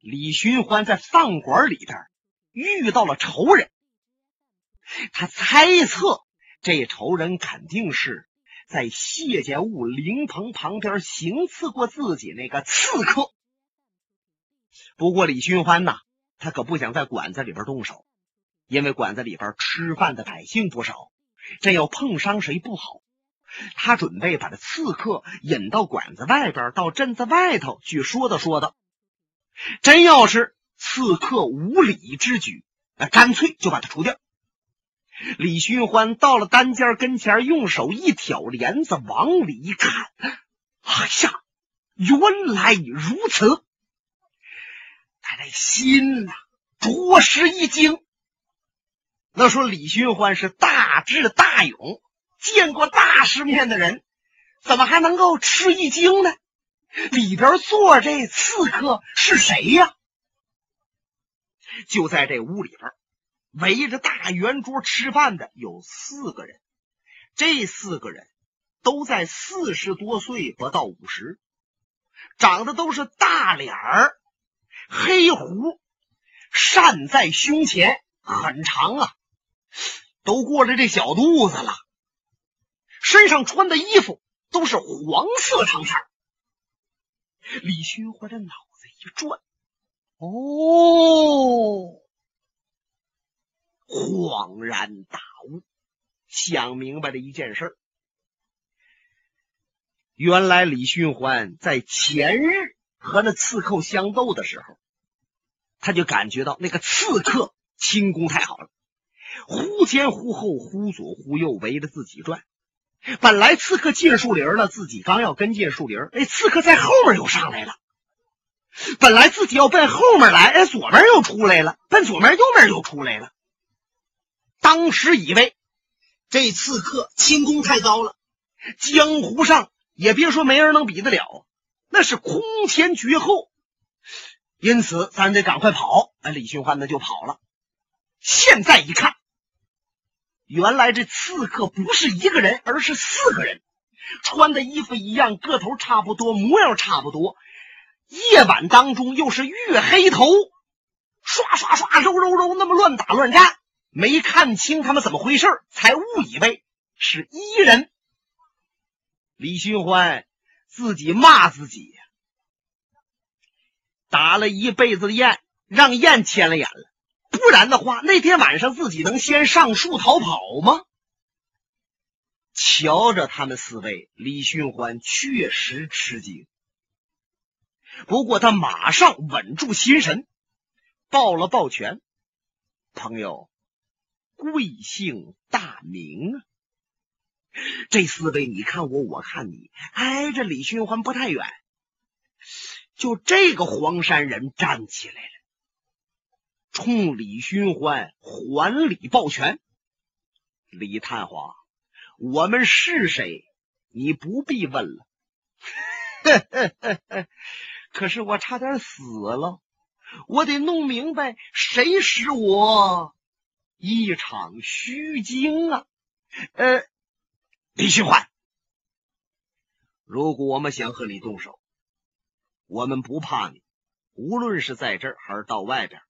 李寻欢在饭馆里边遇到了仇人，他猜测这仇人肯定是在谢家坞灵棚旁边行刺过自己那个刺客。不过李寻欢呐，他可不想在馆子里边动手，因为馆子里边吃饭的百姓不少，这要碰伤谁不好。他准备把这刺客引到馆子外边，到镇子外头去说道说道。真要是刺客无礼之举，那干脆就把他除掉。李寻欢到了单间跟前，用手一挑帘子，往里一看，哎呀，原来如此！他这心呐，着实一惊。那说李寻欢是大智大勇。见过大世面的人，怎么还能够吃一惊呢？里边坐这刺客是谁呀？就在这屋里边，围着大圆桌吃饭的有四个人，这四个人都在四十多岁不到五十，长得都是大脸儿，黑胡扇在胸前，很长啊，都过了这小肚子了。身上穿的衣服都是黄色长衫。李寻欢这脑子一转，哦，恍然大悟，想明白了一件事原来李寻欢在前日和那刺客相斗的时候，他就感觉到那个刺客轻功太好了，忽前忽后，忽左忽右，围着自己转。本来刺客进树林了，自己刚要跟进树林，哎，刺客在后面又上来了。本来自己要奔后面来，哎，左面又出来了，奔左面右面又出来了。当时以为这刺客轻功太高了，江湖上也别说没人能比得了，那是空前绝后。因此，咱得赶快跑。哎，李寻欢呢就跑了。现在一看。原来这刺客不是一个人，而是四个人，穿的衣服一样，个头差不多，模样差不多。夜晚当中又是月黑头，刷刷刷，揉揉揉，那么乱打乱战，没看清他们怎么回事才误以为是一人。李寻欢自己骂自己，打了一辈子的雁，让雁牵了眼了。不然的话，那天晚上自己能先上树逃跑吗？瞧着他们四位，李寻欢确实吃惊。不过他马上稳住心神，抱了抱拳：“朋友，贵姓大名啊？”这四位你看我，我看你，挨着李寻欢不太远。就这个黄山人站起来了。冲李寻欢还礼抱拳，李探花，我们是谁？你不必问了。可是我差点死了，我得弄明白谁使我一场虚惊啊！呃，李寻欢，如果我们想和你动手，我们不怕你，无论是在这儿还是到外边。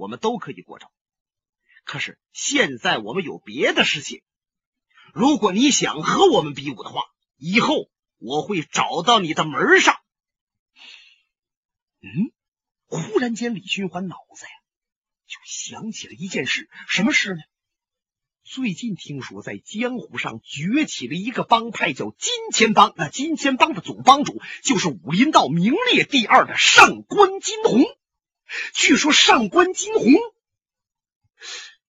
我们都可以过招，可是现在我们有别的事情。如果你想和我们比武的话，以后我会找到你的门上。嗯，忽然间，李寻欢脑子呀就想起了一件事，什么事呢？最近听说在江湖上崛起了一个帮派，叫金钱帮。那金钱帮的总帮主就是武林道名列第二的上官金鸿。据说上官金鸿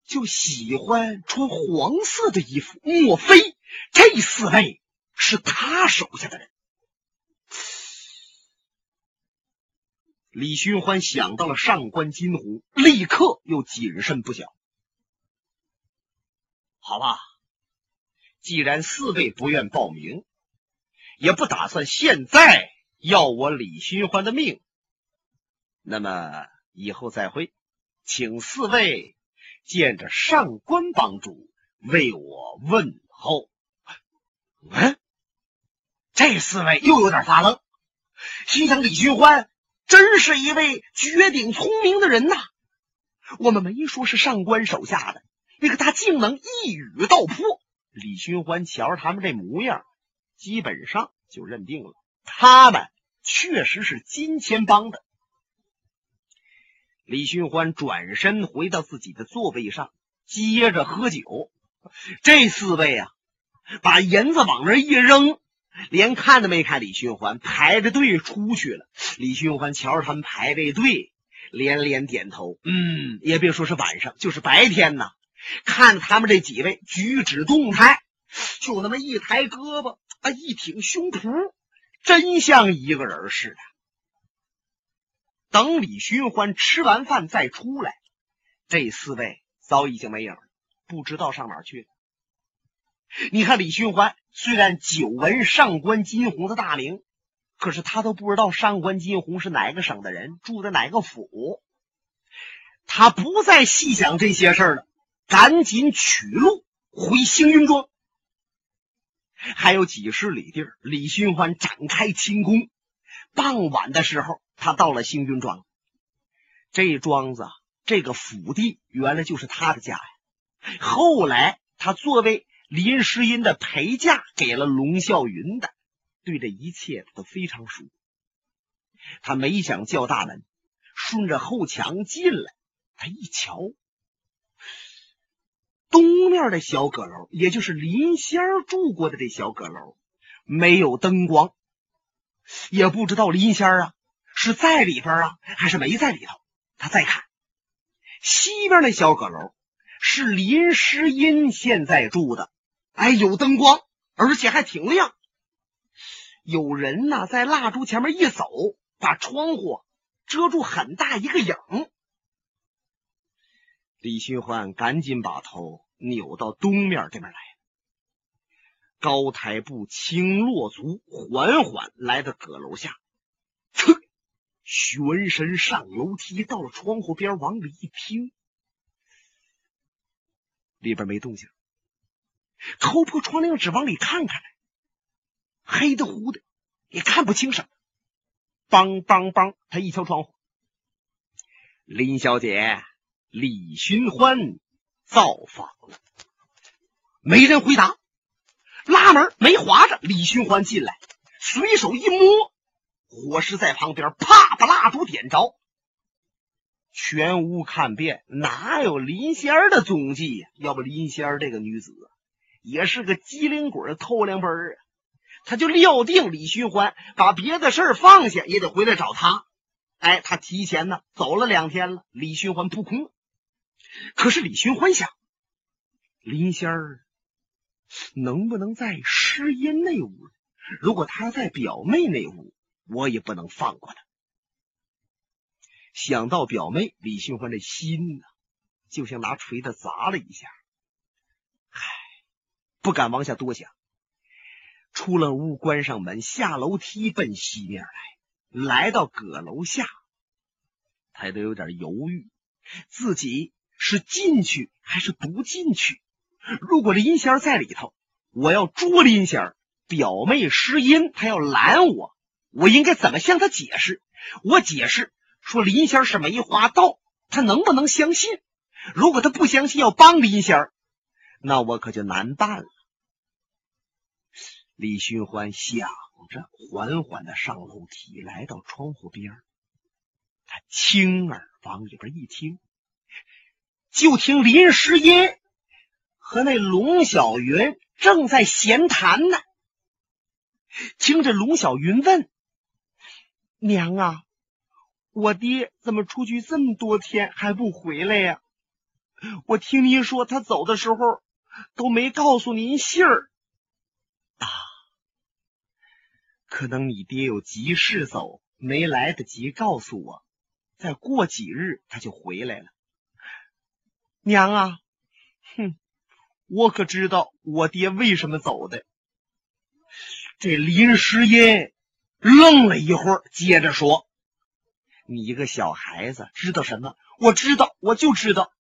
就喜欢穿黄色的衣服，莫非这四位是他手下的人？李寻欢想到了上官金鸿，立刻又谨慎不小。好吧，既然四位不愿报名，也不打算现在要我李寻欢的命。那么以后再会，请四位见着上官帮主为我问候。嗯，这四位又有点发愣，心想：李寻欢真是一位绝顶聪明的人呐！我们没说是上官手下的，那个他竟能一语道破。李寻欢瞧着他们这模样，基本上就认定了，他们确实是金钱帮的。李寻欢转身回到自己的座位上，接着喝酒。这四位啊，把银子往那一扔，连看都没看李寻欢，排着队出去了。李寻欢瞧着他们排这队，连连点头。嗯，也别说是晚上，就是白天呐，看他们这几位举止动态，就那么一抬胳膊啊，一挺胸脯，真像一个人似的。等李寻欢吃完饭再出来，这四位早已经没影了，不知道上哪儿去了。你看李寻欢虽然久闻上官金鸿的大名，可是他都不知道上官金鸿是哪个省的人，住在哪个府。他不再细想这些事儿了，赶紧取路回星云庄。还有几十里地儿，李寻欢展开轻功。傍晚的时候。他到了星云庄，这庄子这个府地原来就是他的家呀。后来他作为林诗音的陪嫁给了龙啸云的，对这一切都非常熟。他没想叫大门，顺着后墙进来。他一瞧，东面的小阁楼，也就是林仙住过的这小阁楼，没有灯光，也不知道林仙儿啊。是在里边啊，还是没在里头？他再看西边那小阁楼，是林诗音现在住的。哎，有灯光，而且还挺亮。有人呢，在蜡烛前面一走，把窗户遮住很大一个影。李寻欢赶紧把头扭到东面这边来，高抬步，轻落足，缓缓来到阁楼下。噌旋身上楼梯，到了窗户边，往里一听，里边没动静。抠破窗棂纸往里看看，黑的乎的，也看不清什么。梆梆梆，他一敲窗户：“林小姐，李寻欢造访了。”没人回答。拉门没划着，李寻欢进来，随手一摸。火石在旁边，啪把蜡烛点着，全屋看遍，哪有林仙儿的踪迹呀？要不林仙儿这个女子也是个机灵鬼、透亮本儿啊！他就料定李寻欢把别的事儿放下，也得回来找他。哎，他提前呢走了两天了，李寻欢扑空了。可是李寻欢想，林仙儿能不能在诗音那屋？如果他在表妹那屋？我也不能放过他。想到表妹李寻欢的心呢，就像拿锤子砸了一下。唉，不敢往下多想。出了屋，关上门，下楼梯奔西面来。来到阁楼下，他都有点犹豫，自己是进去还是不进去？如果林仙在里头，我要捉林仙表妹诗音，她要拦我。我应该怎么向她解释？我解释说林仙是梅花道，她能不能相信？如果她不相信，要帮林仙那我可就难办了。李寻欢想着，缓缓的上楼梯，来到窗户边他轻耳往里边一听，就听林诗音和那龙小云正在闲谈呢。听着龙小云问。娘啊，我爹怎么出去这么多天还不回来呀？我听您说他走的时候都没告诉您信儿啊。可能你爹有急事走，没来得及告诉我。再过几日他就回来了。娘啊，哼，我可知道我爹为什么走的。这林诗音。愣了一会儿，接着说：“你一个小孩子知道什么？我知道，我就知道，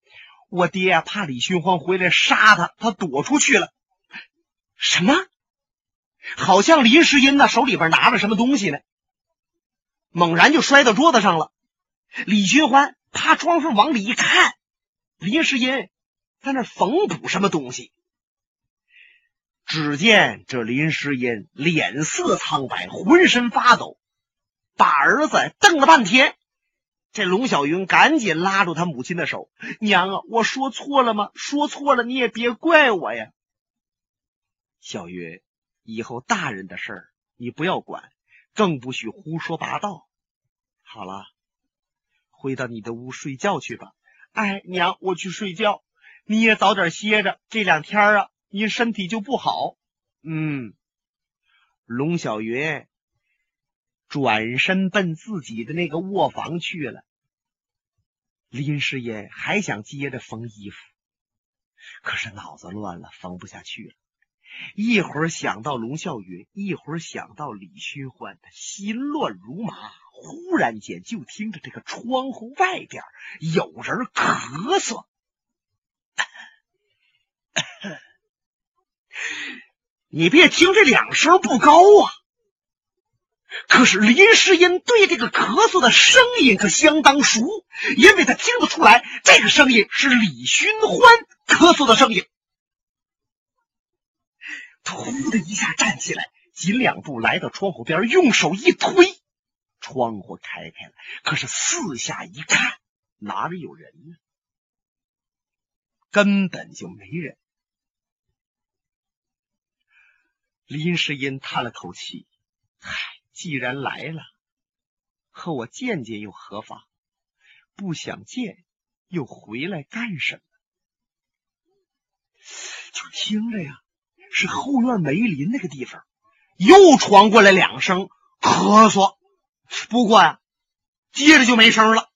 我爹怕李寻欢回来杀他，他躲出去了。什么？好像林诗音那手里边拿着什么东西呢？猛然就摔到桌子上了。李寻欢趴窗户往里一看，林诗音在那缝补什么东西。只见这林诗音脸色苍白，浑身发抖，把儿子瞪了半天。这龙小云赶紧拉住他母亲的手：“娘啊，我说错了吗？说错了你也别怪我呀。”小云，以后大人的事儿你不要管，更不许胡说八道。好了，回到你的屋睡觉去吧。哎，娘，我去睡觉，你也早点歇着。这两天啊，你身体就不好。嗯，龙小云。转身奔自己的那个卧房去了。林师爷还想接着缝衣服，可是脑子乱了，缝不下去了。一会儿想到龙啸云，一会儿想到李寻欢，他心乱如麻。忽然间，就听着这个窗户外边有人咳嗽。你别听这两声不高啊！可是林诗音对这个咳嗽的声音可相当熟，因为他听得出来，这个声音是李寻欢咳嗽的声音。他呼的一下站起来，紧两步来到窗户边，用手一推，窗户开开了。可是四下一看，哪里有人呢？根本就没人。林诗音叹了口气：“唉。”既然来了，和我见见又何妨？不想见，又回来干什么？就听着呀，是后院梅林那个地方，又传过来两声咳嗽。不过呀，接着就没声了。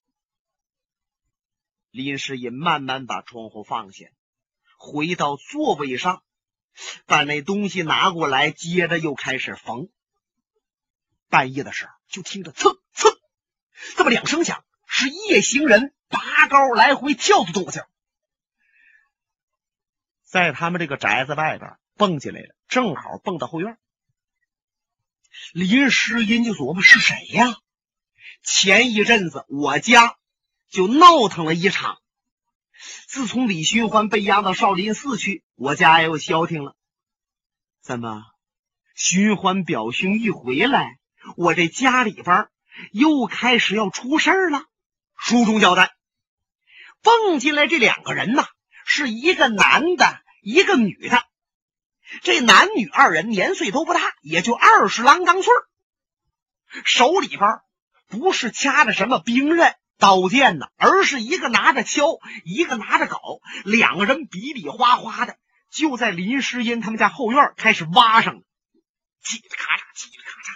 林世隐慢慢把窗户放下，回到座位上，把那东西拿过来，接着又开始缝。半夜的时候，就听着蹭蹭这么两声响，是夜行人拔高来回跳的动静，在他们这个宅子外边蹦进来了，正好蹦到后院。林诗音就琢磨是谁呀？前一阵子我家就闹腾了一场，自从李寻欢被押到少林寺去，我家又消停了。怎么，寻欢表兄一回来？我这家里边又开始要出事儿了。书中交代，蹦进来这两个人呐，是一个男的，一个女的。这男女二人年岁都不大，也就二十郎当岁手里边不是掐着什么兵刃、刀剑呢，而是一个拿着锹，一个拿着镐，两个人比比划划的，就在林诗音他们家后院开始挖上了，叽里咔嚓，叽里咔嚓。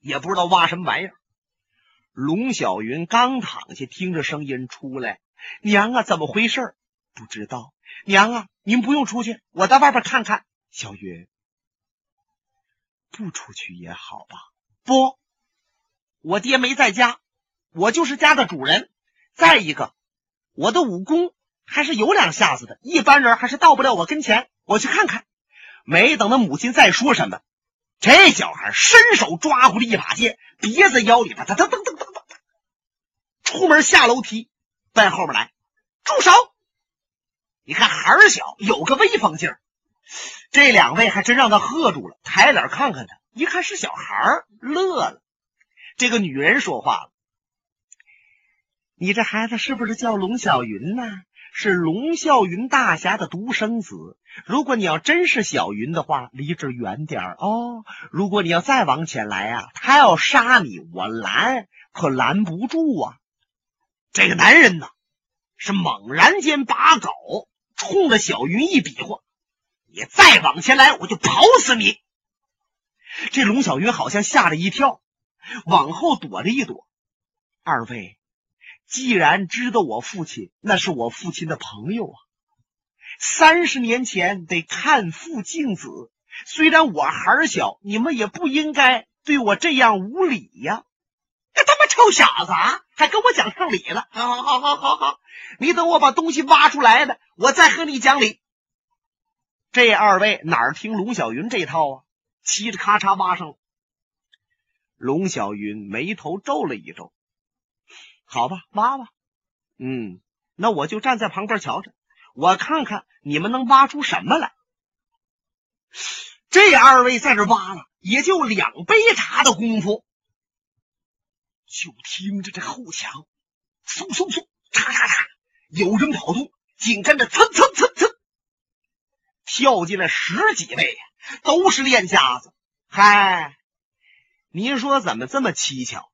也不知道挖什么玩意儿。龙小云刚躺下，听着声音出来：“娘啊，怎么回事？”不知道。娘啊，您不用出去，我在外边看看。小云，不出去也好吧？不，我爹没在家，我就是家的主人。再一个，我的武功还是有两下子的，一般人还是到不了我跟前。我去看看。没等他母亲再说什么。这小孩伸手抓过了一把剑，别在腰里边，他噔噔噔噔噔，出门下楼梯，奔后面来，住手！你看孩儿小，有个威风劲儿。这两位还真让他喝住了，抬脸看看他，一看是小孩乐了。这个女人说话了：“你这孩子是不是叫龙小云呢？”是龙啸云大侠的独生子。如果你要真是小云的话，离这远点哦。如果你要再往前来啊，他要杀你，我拦可拦不住啊。这个男人呢，是猛然间拔镐，冲着小云一比划：“你再往前来，我就跑死你！”这龙小云好像吓了一跳，往后躲了一躲。二位。既然知道我父亲，那是我父亲的朋友啊。三十年前得看父敬子，虽然我孩小，你们也不应该对我这样无礼呀！这他妈臭小子啊，还跟我讲上礼了？好好好好好好，你等我把东西挖出来了，我再和你讲理。这二位哪儿听龙小云这套啊？嘁哩咔嚓挖上了。龙小云眉头皱了一皱。好吧，挖吧。嗯，那我就站在旁边瞧着，我看看你们能挖出什么来。这二位在这挖了，也就两杯茶的功夫，就听着这后墙嗖嗖嗖，嚓嚓嚓，有人跑动，紧跟着蹭蹭蹭蹭，跳进来十几位，都是练家子。嗨，您说怎么这么蹊跷？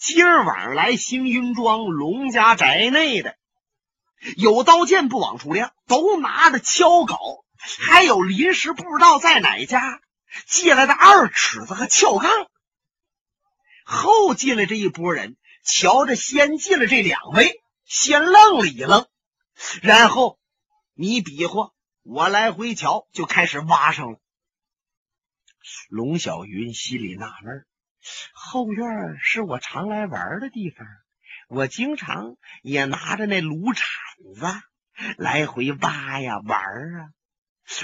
今儿晚上来星云庄龙家宅内的，有刀剑不往出亮，都拿着敲镐。还有临时不知道在哪家借来的二尺子和撬杠，后进来这一拨人，瞧着先进来这两位，先愣了一愣，然后你比划，我来回瞧，就开始挖上了。龙小云心里纳闷后院是我常来玩的地方，我经常也拿着那炉铲子来回挖呀玩啊。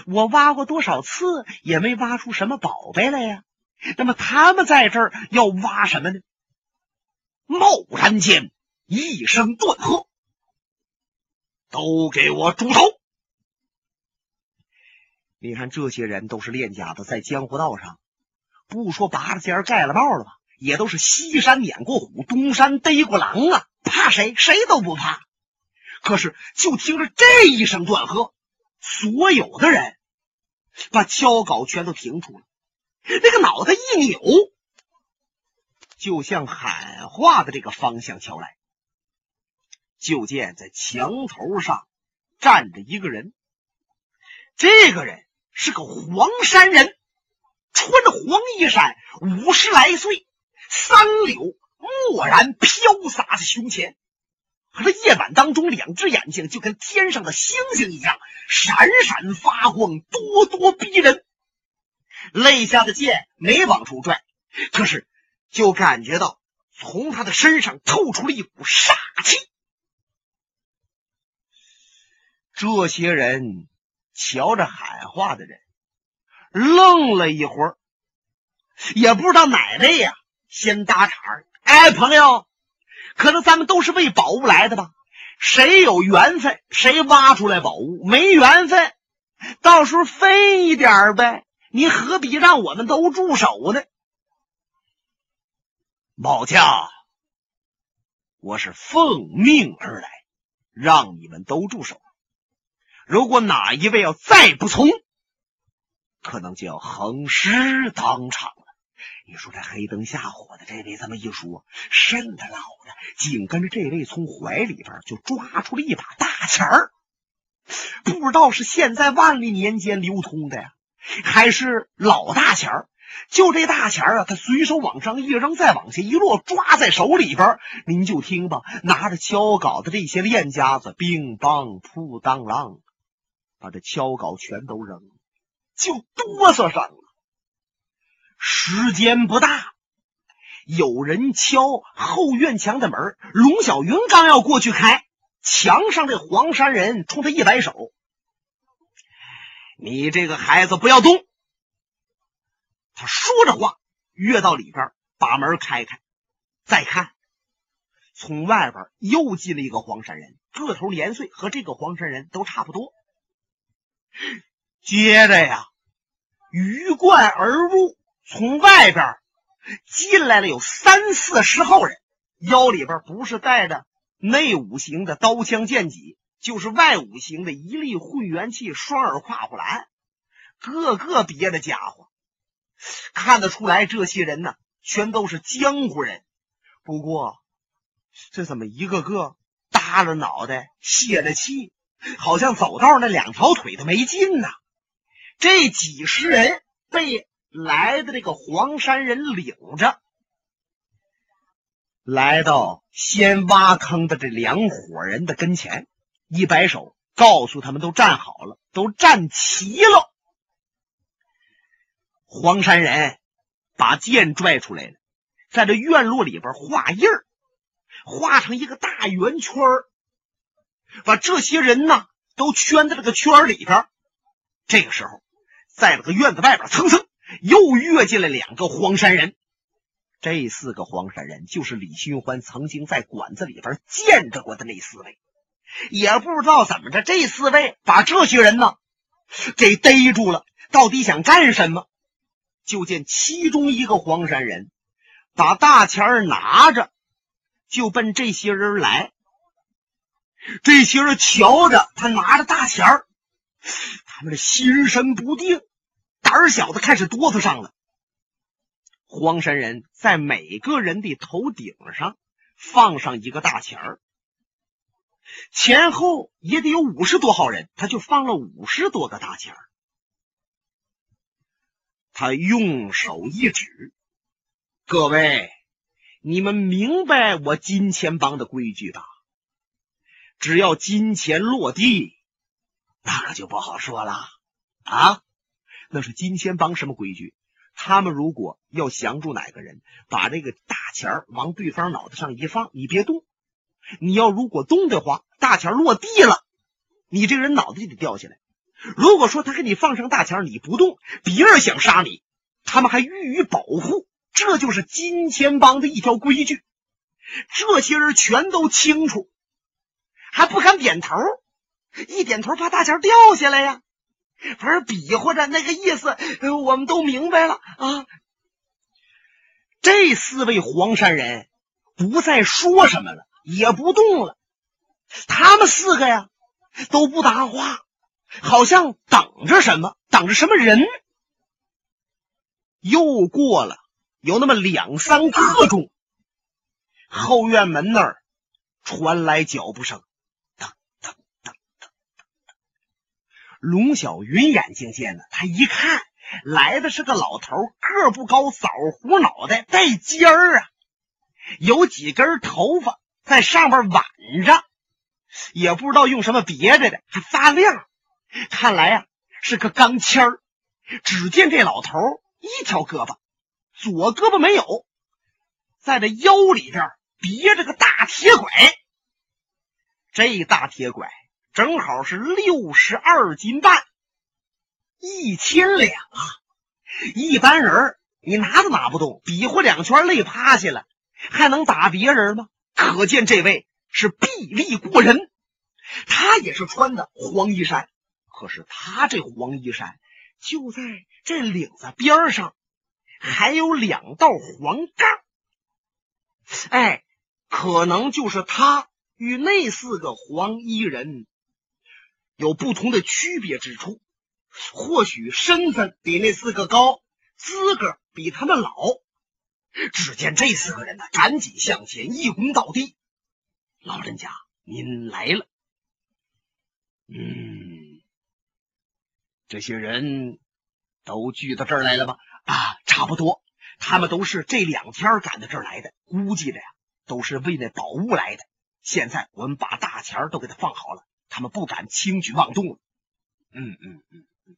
我挖过多少次，也没挖出什么宝贝来呀。那么他们在这儿要挖什么呢？蓦然间，一声断喝：“都给我住手！”你看，这些人都是练家子，在江湖道上，不说拔了尖盖了帽了吧，也都是西山撵过虎，东山逮过狼啊，怕谁？谁都不怕。可是，就听着这一声断喝。所有的人把敲镐全都停住了，那个脑袋一扭，就向喊话的这个方向敲来。就见在墙头上站着一个人，这个人是个黄山人，穿着黄衣衫，五十来岁，三绺蓦然飘洒在胸前。可这夜晚当中，两只眼睛就跟天上的星星一样闪闪发光，咄咄逼人。肋下的剑没往出拽，可是就感觉到从他的身上透出了一股煞气。这些人瞧着喊话的人，愣了一会儿，也不知道哪位呀先搭茬儿哎，朋友。可能咱们都是为宝物来的吧？谁有缘分，谁挖出来宝物；没缘分，到时候分一点呗。你何必让我们都住手呢？保家，我是奉命而来，让你们都住手。如果哪一位要再不从，可能就要横尸当场了。你说这黑灯瞎火的，这位这么一说，瘆得老的，紧跟着这位从怀里边就抓出了一把大钱儿，不知道是现在万历年间流通的呀，还是老大钱儿。就这大钱儿啊，他随手往上一扔，再往下一落，抓在手里边。您就听吧，拿着敲镐的这些练家子，乒乓扑当啷，把这敲镐全都扔了，就哆嗦上了。时间不大，有人敲后院墙的门。龙小云刚要过去开，墙上这黄山人冲他一摆手：“你这个孩子不要动。”他说着话，跃到里边，把门开开。再看，从外边又进了一个黄山人，个头年岁和这个黄山人都差不多。接着呀，鱼贯而入。从外边进来了有三四十号人，腰里边不是带着内五行的刀枪剑戟，就是外五行的一粒混元气、双耳跨虎蓝，个个别的家伙，看得出来这些人呢，全都是江湖人。不过这怎么一个个耷了脑袋、泄了气，好像走道那两条腿都没劲呢？这几十人被。来的这个黄山人领着，来到先挖坑的这两伙人的跟前，一摆手，告诉他们都站好了，都站齐了。黄山人把剑拽出来了，在这院落里边画印儿，画成一个大圆圈儿把这些人呢都圈在这个圈里边。这个时候，在那个院子外边，蹭蹭。又跃进来两个荒山人，这四个黄山人就是李寻欢曾经在馆子里边见着过的那四位，也不知道怎么着，这四位把这些人呢给逮住了，到底想干什么？就见其中一个黄山人把大钱拿着，就奔这些人来。这些人瞧着他拿着大钱他们的心神不定，胆小的开始哆嗦上了。黄山人在每个人的头顶上放上一个大钱儿，前后也得有五十多号人，他就放了五十多个大钱儿。他用手一指：“各位，你们明白我金钱帮的规矩吧？只要金钱落地，那可就不好说了啊！那是金钱帮什么规矩？”他们如果要降住哪个人，把这个大钱往对方脑袋上一放，你别动。你要如果动的话，大钱落地了，你这个人脑袋就得掉下来。如果说他给你放上大钱，你不动，别人想杀你，他们还予以保护。这就是金钱帮的一条规矩。这些人全都清楚，还不敢点头，一点头怕大钱掉下来呀。反正比划着那个意思，我们都明白了啊。这四位黄山人不再说什么了，也不动了。他们四个呀都不答话，好像等着什么，等着什么人。又过了有那么两三刻钟，后院门那儿传来脚步声。龙小云眼睛尖的，他一看来的是个老头，个不高，枣胡脑袋，带尖儿啊，有几根头发在上边挽着，也不知道用什么别着的，还发亮。看来呀是个钢签儿。只见这老头一条胳膊，左胳膊没有，在这腰里边别着个大铁拐。这大铁拐。正好是六十二斤半，一千两啊！一般人你拿都拿不动，比划两圈累趴下了，还能打别人吗？可见这位是臂力过人。他也是穿的黄衣衫，可是他这黄衣衫就在这领子边上，还有两道黄杠。哎，可能就是他与那四个黄衣人。有不同的区别之处，或许身份比那四个高，资格比他们老。只见这四个人呢，赶紧向前一躬到地：“老人家，您来了。”嗯，这些人都聚到这儿来了吗？啊，差不多。他们都是这两天赶到这儿来的，估计着呀，都是为那宝物来的。现在我们把大钱都给他放好了。他们不敢轻举妄动了。嗯嗯嗯嗯，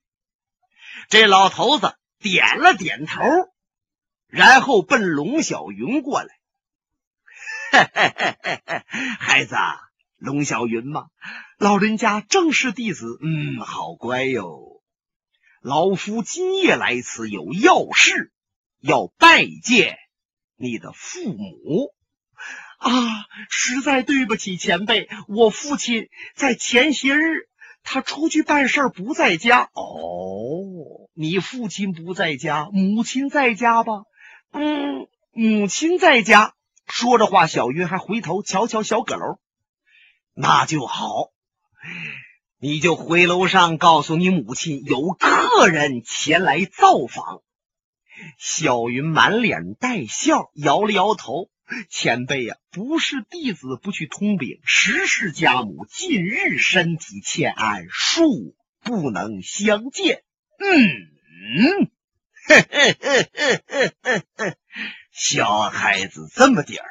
这老头子点了点头，然后奔龙小云过来。嘿嘿嘿嘿嘿孩子，龙小云吗？老人家正是弟子。嗯，好乖哟。老夫今夜来此有要事，要拜见你的父母。啊，实在对不起前辈，我父亲在前些日他出去办事不在家。哦，你父亲不在家，母亲在家吧？嗯，母亲在家。说着话，小云还回头瞧瞧小阁楼。那就好，你就回楼上告诉你母亲有客人前来造访。小云满脸带笑，摇了摇头。前辈呀，不是弟子不去通禀，实是家母近日身体欠安，恕不能相见。嗯，小孩子这么点儿，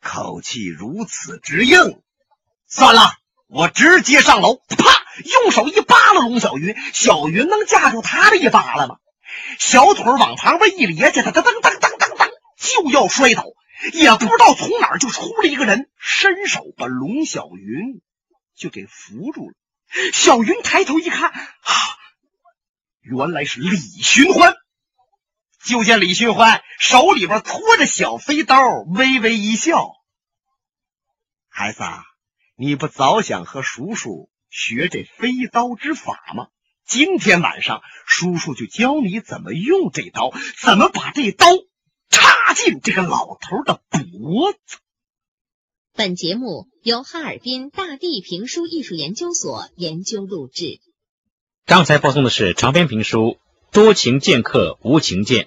口气如此之硬，算了，我直接上楼。啪，用手一扒拉龙小云，小云能架住他的一扒拉吗？小腿往旁边一咧，去，他噔噔噔噔噔噔。就要摔倒，也不知道从哪儿就出了一个人，伸手把龙小云就给扶住了。小云抬头一看，啊，原来是李寻欢。就见李寻欢手里边托着小飞刀，微微一笑：“孩子啊，你不早想和叔叔学这飞刀之法吗？今天晚上，叔叔就教你怎么用这刀，怎么把这刀插进这个老头的脖子。”本节目由哈尔滨大地评书艺术研究所研究录制。刚才播送的是长篇评书《多情剑客无情剑》。